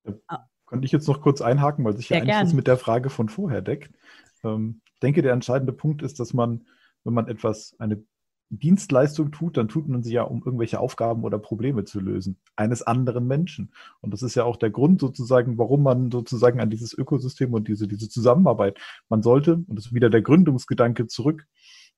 Genau. Ja. Könnte ich jetzt noch kurz einhaken, weil sich ja eigentlich das mit der Frage von vorher deckt. Ähm, ich denke, der entscheidende Punkt ist, dass man, wenn man etwas, eine Dienstleistung tut, dann tut man sie ja, um irgendwelche Aufgaben oder Probleme zu lösen, eines anderen Menschen. Und das ist ja auch der Grund sozusagen, warum man sozusagen an dieses Ökosystem und diese, diese Zusammenarbeit, man sollte, und das ist wieder der Gründungsgedanke zurück,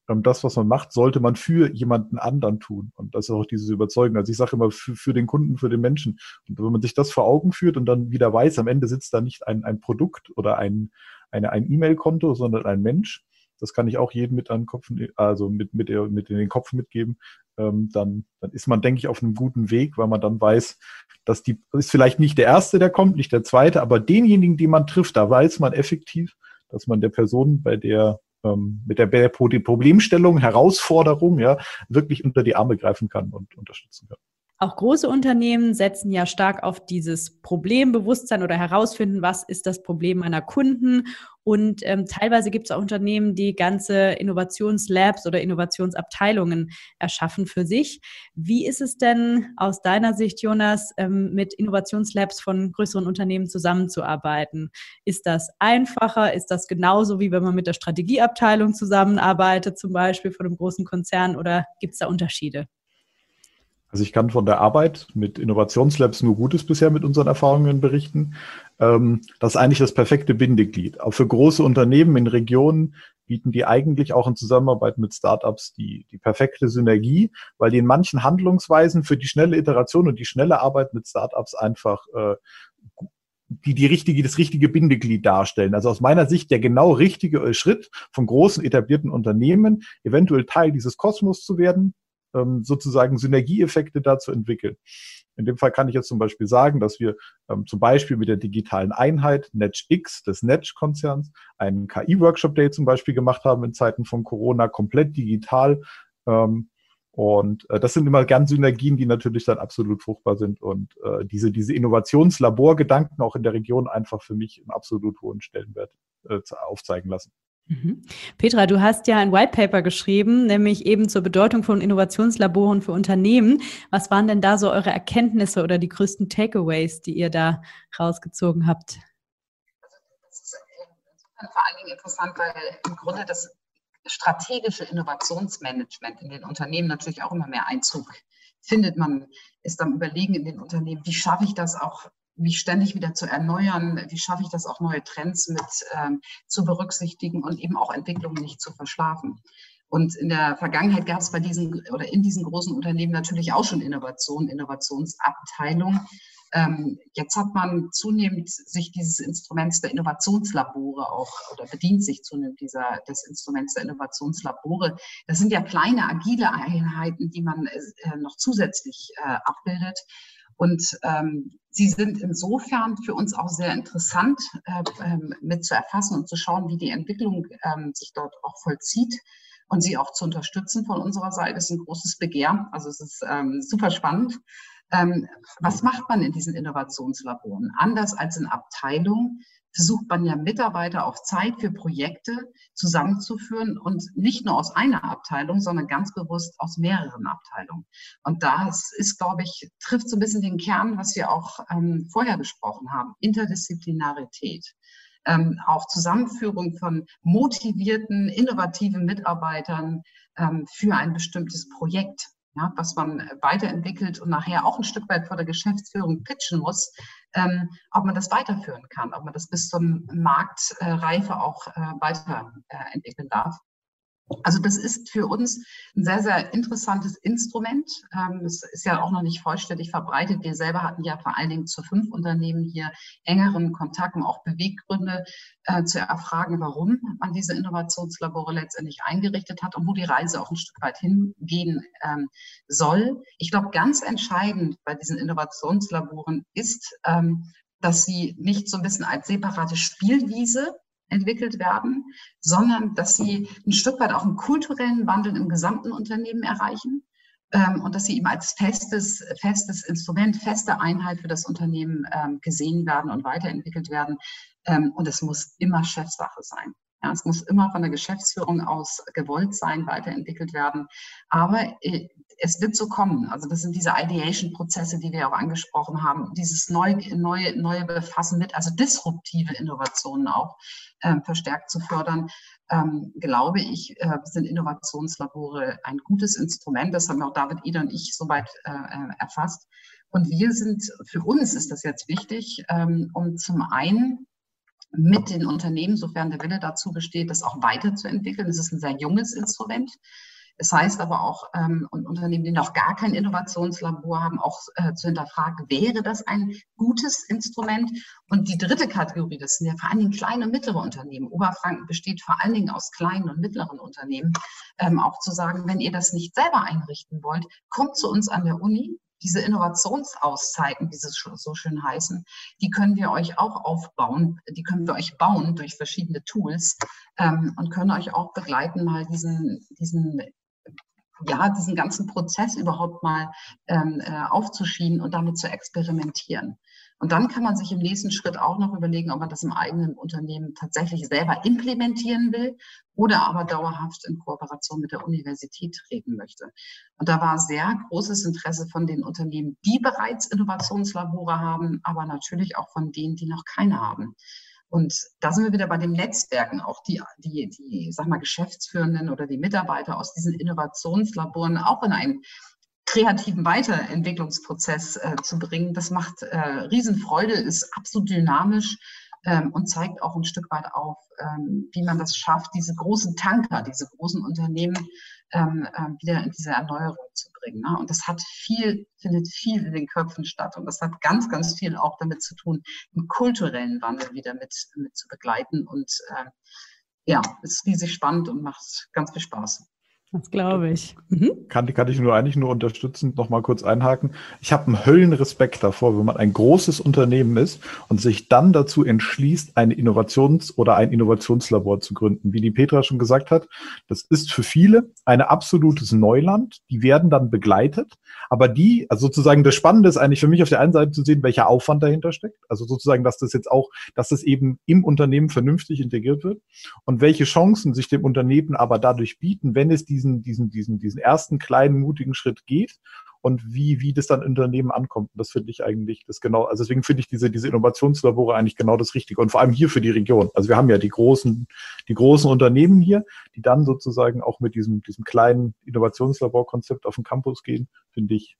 ähm, das, was man macht, sollte man für jemanden anderen tun. Und das ist auch dieses Überzeugen. Also ich sage immer für, für den Kunden, für den Menschen. Und wenn man sich das vor Augen führt und dann wieder weiß, am Ende sitzt da nicht ein, ein Produkt oder ein, eine, ein E-Mail-Konto, sondern ein Mensch, das kann ich auch jedem mit an den Kopf, also mit, mit, mit in den Kopf mitgeben, ähm, dann, dann ist man, denke ich, auf einem guten Weg, weil man dann weiß, dass die ist vielleicht nicht der Erste, der kommt, nicht der Zweite, aber denjenigen, die man trifft, da weiß man effektiv, dass man der Person, bei der ähm, mit der, der Problemstellung, Herausforderung, ja, wirklich unter die Arme greifen kann und unterstützen kann. Auch große Unternehmen setzen ja stark auf dieses Problembewusstsein oder herausfinden, was ist das Problem meiner Kunden. Und ähm, teilweise gibt es auch Unternehmen, die ganze Innovationslabs oder Innovationsabteilungen erschaffen für sich. Wie ist es denn aus deiner Sicht, Jonas, ähm, mit Innovationslabs von größeren Unternehmen zusammenzuarbeiten? Ist das einfacher? Ist das genauso wie wenn man mit der Strategieabteilung zusammenarbeitet, zum Beispiel von einem großen Konzern, oder gibt es da Unterschiede? Also ich kann von der Arbeit mit Innovationslabs nur Gutes bisher mit unseren Erfahrungen berichten. Ähm, das ist eigentlich das perfekte Bindeglied. Auch für große Unternehmen in Regionen bieten die eigentlich auch in Zusammenarbeit mit Startups die, die perfekte Synergie, weil die in manchen Handlungsweisen für die schnelle Iteration und die schnelle Arbeit mit Startups einfach äh, die, die richtige, das richtige Bindeglied darstellen. Also aus meiner Sicht der genau richtige Schritt von großen etablierten Unternehmen, eventuell Teil dieses Kosmos zu werden, ähm, sozusagen Synergieeffekte dazu entwickeln. In dem Fall kann ich jetzt zum Beispiel sagen, dass wir ähm, zum Beispiel mit der digitalen Einheit NetchX des Netch-Konzerns einen KI-Workshop-Day zum Beispiel gemacht haben in Zeiten von Corona, komplett digital. Ähm, und äh, das sind immer gern Synergien, die natürlich dann absolut fruchtbar sind und äh, diese, diese Innovationslaborgedanken auch in der Region einfach für mich einen absolut hohen Stellenwert äh, aufzeigen lassen. Mhm. Petra, du hast ja ein White Paper geschrieben, nämlich eben zur Bedeutung von Innovationslaboren für Unternehmen. Was waren denn da so eure Erkenntnisse oder die größten Takeaways, die ihr da rausgezogen habt? Das ist vor allen Dingen interessant, weil im Grunde das strategische Innovationsmanagement in den Unternehmen natürlich auch immer mehr Einzug findet. Man ist am Überlegen in den Unternehmen, wie schaffe ich das auch mich ständig wieder zu erneuern, wie schaffe ich das auch neue Trends mit ähm, zu berücksichtigen und eben auch Entwicklungen nicht zu verschlafen. Und in der Vergangenheit gab es bei diesen oder in diesen großen Unternehmen natürlich auch schon Innovation, Innovationsabteilung. Ähm, jetzt hat man zunehmend sich dieses Instruments der Innovationslabore auch oder bedient sich zunehmend dieser, des Instruments der Innovationslabore. Das sind ja kleine, agile Einheiten, die man äh, noch zusätzlich äh, abbildet. Und ähm, sie sind insofern für uns auch sehr interessant äh, ähm, mit zu erfassen und zu schauen, wie die Entwicklung ähm, sich dort auch vollzieht und sie auch zu unterstützen von unserer Seite ist ein großes Begehr. Also es ist ähm, super spannend. Ähm, was macht man in diesen Innovationslaboren? Anders als in Abteilungen versucht man ja Mitarbeiter auf Zeit für Projekte zusammenzuführen und nicht nur aus einer Abteilung, sondern ganz bewusst aus mehreren Abteilungen. Und das ist, glaube ich, trifft so ein bisschen den Kern, was wir auch ähm, vorher besprochen haben, Interdisziplinarität. Ähm, auch Zusammenführung von motivierten, innovativen Mitarbeitern ähm, für ein bestimmtes Projekt ja, was man weiterentwickelt und nachher auch ein Stück weit vor der Geschäftsführung pitchen muss, ähm, ob man das weiterführen kann, ob man das bis zum Marktreife auch äh, weiterentwickeln darf. Also das ist für uns ein sehr, sehr interessantes Instrument. Ähm, es ist ja auch noch nicht vollständig verbreitet. Wir selber hatten ja vor allen Dingen zu fünf Unternehmen hier engeren Kontakt, um auch Beweggründe äh, zu erfragen, warum man diese Innovationslabore letztendlich eingerichtet hat und wo die Reise auch ein Stück weit hingehen ähm, soll. Ich glaube, ganz entscheidend bei diesen Innovationslaboren ist, ähm, dass sie nicht so ein bisschen als separate Spielwiese entwickelt werden, sondern dass sie ein Stück weit auch einen kulturellen Wandel im gesamten Unternehmen erreichen ähm, und dass sie eben als festes, festes Instrument, feste Einheit für das Unternehmen ähm, gesehen werden und weiterentwickelt werden. Ähm, und es muss immer Chefsache sein. Ja, es muss immer von der Geschäftsführung aus gewollt sein, weiterentwickelt werden. Aber äh, es wird so kommen. Also das sind diese Ideation-Prozesse, die wir auch angesprochen haben, dieses neue, neue, neue Befassen mit, also disruptive Innovationen auch äh, verstärkt zu fördern. Ähm, glaube ich, äh, sind Innovationslabore ein gutes Instrument. Das haben auch David Eder und ich soweit äh, äh, erfasst. Und wir sind, für uns ist das jetzt wichtig, ähm, um zum einen mit den Unternehmen, sofern der Wille dazu besteht, das auch weiterzuentwickeln. Es ist ein sehr junges Instrument. Es heißt aber auch, ähm, und Unternehmen, die noch gar kein Innovationslabor haben, auch äh, zu hinterfragen, wäre das ein gutes Instrument? Und die dritte Kategorie, das sind ja vor allen Dingen kleine und mittlere Unternehmen. Oberfranken besteht vor allen Dingen aus kleinen und mittleren Unternehmen. Ähm, auch zu sagen, wenn ihr das nicht selber einrichten wollt, kommt zu uns an der Uni diese Innovationsauszeiten, wie sie so schön heißen, die können wir euch auch aufbauen, die können wir euch bauen durch verschiedene Tools ähm, und können euch auch begleiten, mal diesen, diesen ja, diesen ganzen Prozess überhaupt mal ähm, äh, aufzuschieben und damit zu experimentieren. Und dann kann man sich im nächsten Schritt auch noch überlegen, ob man das im eigenen Unternehmen tatsächlich selber implementieren will oder aber dauerhaft in Kooperation mit der Universität treten möchte. Und da war sehr großes Interesse von den Unternehmen, die bereits Innovationslabore haben, aber natürlich auch von denen, die noch keine haben. Und da sind wir wieder bei den Netzwerken, auch die, die, die, sag mal, Geschäftsführenden oder die Mitarbeiter aus diesen Innovationslaboren auch in einen kreativen Weiterentwicklungsprozess äh, zu bringen. Das macht äh, Riesenfreude, ist absolut dynamisch ähm, und zeigt auch ein Stück weit auf, ähm, wie man das schafft, diese großen Tanker, diese großen Unternehmen ähm, äh, wieder in diese Erneuerung zu bringen. Ne? Und das hat viel, findet viel in den Köpfen statt. Und das hat ganz, ganz viel auch damit zu tun, einen kulturellen Wandel wieder mit, mit zu begleiten. Und äh, ja, ist riesig spannend und macht ganz viel Spaß. Das glaube ich. Mhm. Kann, kann ich nur eigentlich nur unterstützend noch mal kurz einhaken. Ich habe einen Höllenrespekt davor, wenn man ein großes Unternehmen ist und sich dann dazu entschließt, ein Innovations- oder ein Innovationslabor zu gründen. Wie die Petra schon gesagt hat, das ist für viele ein absolutes Neuland. Die werden dann begleitet. Aber die, also sozusagen das Spannende ist eigentlich für mich auf der einen Seite zu sehen, welcher Aufwand dahinter steckt. Also sozusagen, dass das jetzt auch, dass das eben im Unternehmen vernünftig integriert wird und welche Chancen sich dem Unternehmen aber dadurch bieten, wenn es diesen, diesen, diesen, diesen ersten kleinen mutigen Schritt geht und wie, wie das dann Unternehmen ankommt. Und das finde ich eigentlich das genau, also deswegen finde ich diese, diese Innovationslabore eigentlich genau das Richtige. Und vor allem hier für die Region. Also wir haben ja die großen, die großen Unternehmen hier, die dann sozusagen auch mit diesem, diesem kleinen Innovationslaborkonzept auf den Campus gehen, finde ich,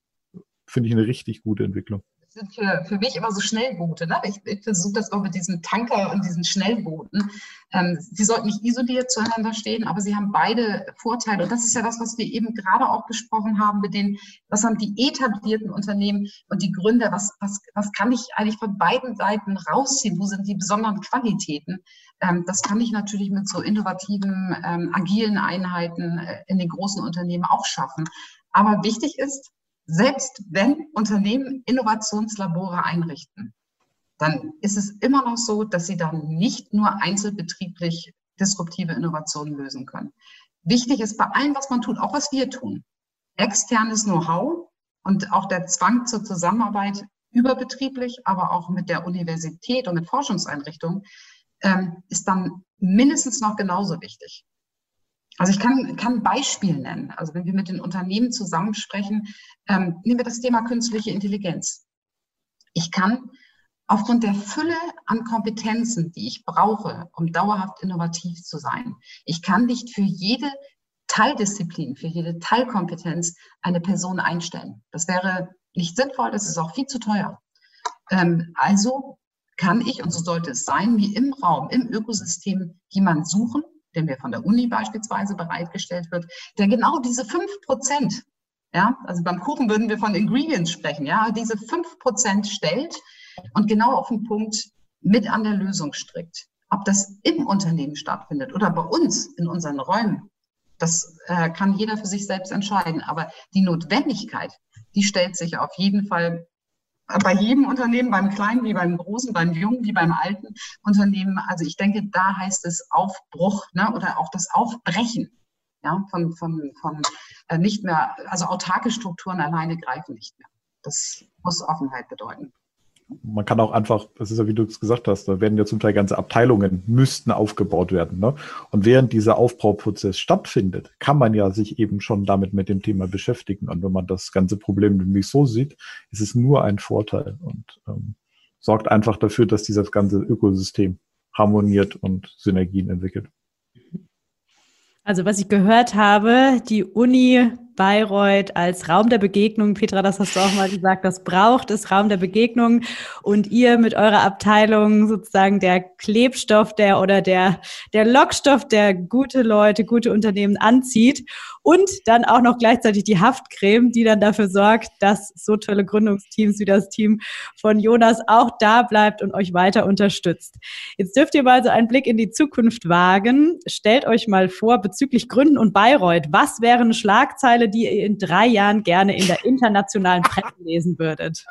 finde ich eine richtig gute Entwicklung sind für, für mich immer so Schnellboote. Ne? Ich, ich versuche das auch mit diesen Tanker und diesen Schnellbooten. Ähm, sie sollten nicht isoliert zueinander stehen, aber sie haben beide Vorteile. Und das ist ja das, was wir eben gerade auch besprochen haben mit den, was haben die etablierten Unternehmen und die Gründer, was, was, was kann ich eigentlich von beiden Seiten rausziehen? Wo sind die besonderen Qualitäten? Ähm, das kann ich natürlich mit so innovativen, ähm, agilen Einheiten äh, in den großen Unternehmen auch schaffen. Aber wichtig ist, selbst wenn Unternehmen Innovationslabore einrichten, dann ist es immer noch so, dass sie dann nicht nur einzelbetrieblich disruptive Innovationen lösen können. Wichtig ist bei allem, was man tut, auch was wir tun, externes Know-how und auch der Zwang zur Zusammenarbeit überbetrieblich, aber auch mit der Universität und mit Forschungseinrichtungen, ähm, ist dann mindestens noch genauso wichtig. Also ich kann, kann ein Beispiel nennen. Also wenn wir mit den Unternehmen zusammensprechen, ähm, nehmen wir das Thema künstliche Intelligenz. Ich kann aufgrund der Fülle an Kompetenzen, die ich brauche, um dauerhaft innovativ zu sein, ich kann nicht für jede Teildisziplin, für jede Teilkompetenz eine Person einstellen. Das wäre nicht sinnvoll, das ist auch viel zu teuer. Ähm, also kann ich, und so sollte es sein, wie im Raum, im Ökosystem jemanden suchen, der mir von der Uni beispielsweise bereitgestellt wird, der genau diese fünf Prozent, ja, also beim Kuchen würden wir von Ingredients sprechen, ja, diese fünf Prozent stellt und genau auf den Punkt mit an der Lösung strickt. Ob das im Unternehmen stattfindet oder bei uns in unseren Räumen, das äh, kann jeder für sich selbst entscheiden. Aber die Notwendigkeit, die stellt sich auf jeden Fall bei jedem Unternehmen, beim kleinen wie beim großen, beim jungen wie beim alten Unternehmen. Also ich denke, da heißt es Aufbruch ne, oder auch das Aufbrechen ja, von, von, von äh, nicht mehr, also autarke Strukturen alleine greifen nicht mehr. Das muss Offenheit bedeuten man kann auch einfach, das ist ja wie du es gesagt hast, da werden ja zum Teil ganze Abteilungen müssten aufgebaut werden. Ne? Und während dieser Aufbauprozess stattfindet, kann man ja sich eben schon damit mit dem Thema beschäftigen. Und wenn man das ganze Problem nämlich so sieht, ist es nur ein Vorteil und ähm, sorgt einfach dafür, dass dieses ganze Ökosystem harmoniert und Synergien entwickelt. Also was ich gehört habe, die Uni Bayreuth als Raum der Begegnung. Petra, das hast du auch mal gesagt, das braucht es, Raum der Begegnung. Und ihr mit eurer Abteilung sozusagen der Klebstoff, der oder der, der Lockstoff, der gute Leute, gute Unternehmen anzieht. Und dann auch noch gleichzeitig die Haftcreme, die dann dafür sorgt, dass so tolle Gründungsteams wie das Team von Jonas auch da bleibt und euch weiter unterstützt. Jetzt dürft ihr mal so einen Blick in die Zukunft wagen. Stellt euch mal vor, bezüglich Gründen und Bayreuth, was wäre eine Schlagzeile, die ihr in drei Jahren gerne in der internationalen Presse lesen würdet?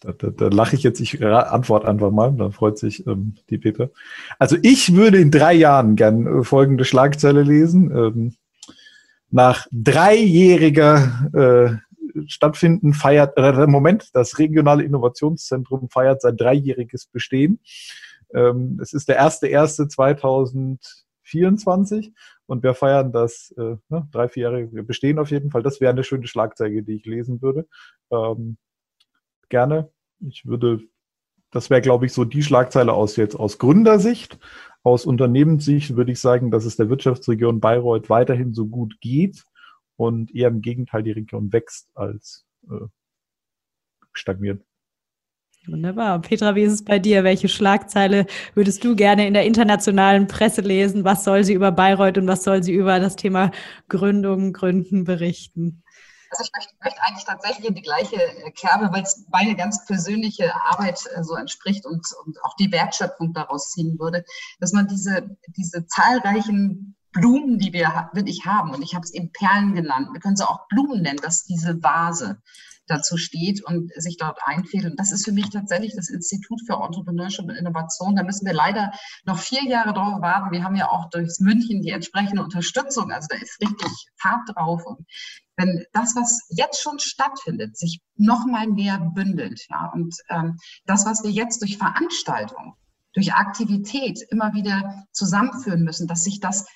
Da, da, da lache ich jetzt, ich antworte einfach mal, da freut sich ähm, die Peter. Also ich würde in drei Jahren gern äh, folgende Schlagzeile lesen. Ähm, nach dreijähriger äh, Stattfinden feiert, äh, Moment, das regionale Innovationszentrum feiert sein dreijähriges Bestehen. Ähm, es ist der erste erste 2024 und wir feiern das äh, ne, drei, vierjährige Bestehen auf jeden Fall. Das wäre eine schöne Schlagzeile, die ich lesen würde. Ähm, gerne. Ich würde, das wäre, glaube ich, so die Schlagzeile aus jetzt aus Gründersicht. Aus Unternehmenssicht würde ich sagen, dass es der Wirtschaftsregion Bayreuth weiterhin so gut geht und eher im Gegenteil die Region wächst als äh, stagniert. Wunderbar. Petra, wie ist es bei dir? Welche Schlagzeile würdest du gerne in der internationalen Presse lesen? Was soll sie über Bayreuth und was soll sie über das Thema Gründung, Gründen berichten? Also ich möchte, möchte, eigentlich tatsächlich in die gleiche äh, Kerbe, weil es meine ganz persönliche Arbeit äh, so entspricht und, und auch die Wertschöpfung daraus ziehen würde, dass man diese, diese zahlreichen Blumen, die wir wirklich haben, und ich habe es eben Perlen genannt, wir können sie auch Blumen nennen, dass diese Vase, dazu steht und sich dort einfädelt. Und das ist für mich tatsächlich das Institut für Entrepreneurship und Innovation. Da müssen wir leider noch vier Jahre drauf warten. Wir haben ja auch durchs München die entsprechende Unterstützung. Also da ist richtig Fahrt drauf. Und wenn das, was jetzt schon stattfindet, sich noch mal mehr bündelt, ja, und ähm, das, was wir jetzt durch Veranstaltung, durch Aktivität immer wieder zusammenführen müssen, dass sich das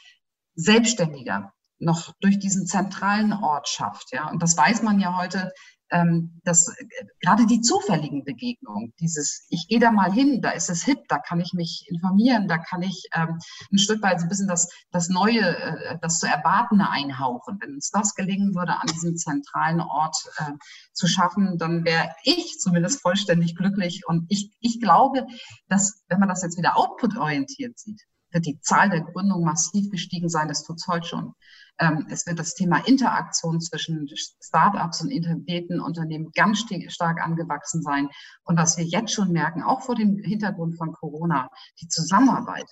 selbstständiger noch durch diesen zentralen Ort schafft. Ja, und das weiß man ja heute ähm, dass äh, gerade die zufälligen Begegnungen, dieses, ich gehe da mal hin, da ist es hip, da kann ich mich informieren, da kann ich ähm, ein Stück weit so ein bisschen das, das Neue, äh, das zu Erwartende einhauchen. Wenn uns das gelingen würde, an diesem zentralen Ort äh, zu schaffen, dann wäre ich zumindest vollständig glücklich. Und ich, ich glaube, dass, wenn man das jetzt wieder output-orientiert sieht, wird die Zahl der Gründungen massiv gestiegen sein. Das tut es heute schon. Ähm, es wird das Thema Interaktion zwischen Startups und etablierten Unternehmen ganz stark angewachsen sein. Und was wir jetzt schon merken, auch vor dem Hintergrund von Corona, die Zusammenarbeit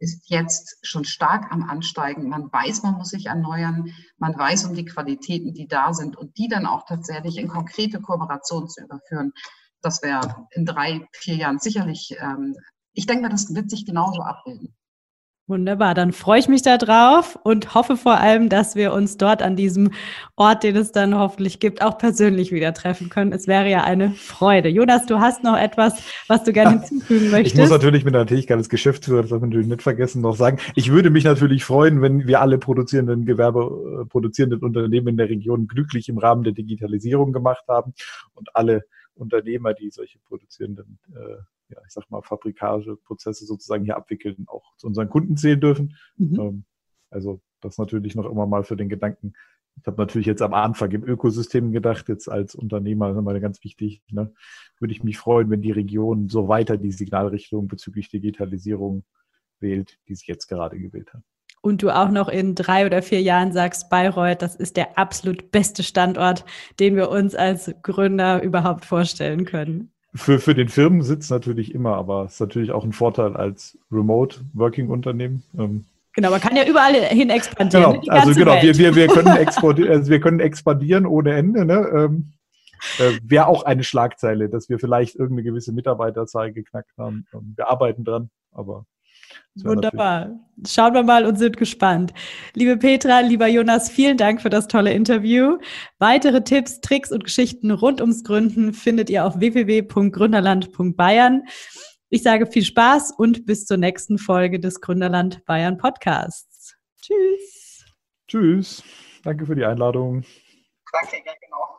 ist jetzt schon stark am Ansteigen. Man weiß, man muss sich erneuern. Man weiß um die Qualitäten, die da sind und die dann auch tatsächlich in konkrete Kooperation zu überführen. Das wäre in drei, vier Jahren sicherlich, ähm, ich denke mal, das wird sich genauso abbilden. Wunderbar, dann freue ich mich darauf und hoffe vor allem, dass wir uns dort an diesem Ort, den es dann hoffentlich gibt, auch persönlich wieder treffen können. Es wäre ja eine Freude. Jonas, du hast noch etwas, was du gerne hinzufügen möchtest? Ich muss natürlich mit der Tätigkeit des Geschäftsführers, das darf man natürlich nicht vergessen, noch sagen. Ich würde mich natürlich freuen, wenn wir alle produzierenden Gewerbe, äh, produzierenden Unternehmen in der Region glücklich im Rahmen der Digitalisierung gemacht haben und alle Unternehmer, die solche produzierenden äh, ja, ich sag mal, Fabrikageprozesse sozusagen hier abwickeln, auch zu unseren Kunden zählen dürfen. Mhm. Ähm, also das natürlich noch immer mal für den Gedanken. Ich habe natürlich jetzt am Anfang im Ökosystem gedacht, jetzt als Unternehmer, das ist immer ganz wichtig, ne, würde ich mich freuen, wenn die Region so weiter die Signalrichtung bezüglich Digitalisierung wählt, die sie jetzt gerade gewählt hat. Und du auch noch in drei oder vier Jahren sagst, Bayreuth, das ist der absolut beste Standort, den wir uns als Gründer überhaupt vorstellen können für, für den Firmensitz natürlich immer, aber es ist natürlich auch ein Vorteil als Remote-Working-Unternehmen. Ähm, genau, man kann ja überall hin expandieren. Genau, also genau, wir, wir, wir, können also wir können expandieren ohne Ende. Ne? Ähm, äh, Wäre auch eine Schlagzeile, dass wir vielleicht irgendeine gewisse Mitarbeiterzahl geknackt haben. Ähm, wir arbeiten dran, aber Wunderbar. Schauen wir mal und sind gespannt. Liebe Petra, lieber Jonas, vielen Dank für das tolle Interview. Weitere Tipps, Tricks und Geschichten rund ums Gründen findet ihr auf www.gründerland.bayern. Ich sage viel Spaß und bis zur nächsten Folge des Gründerland Bayern Podcasts. Tschüss. Tschüss. Danke für die Einladung. Danke, ja, genau.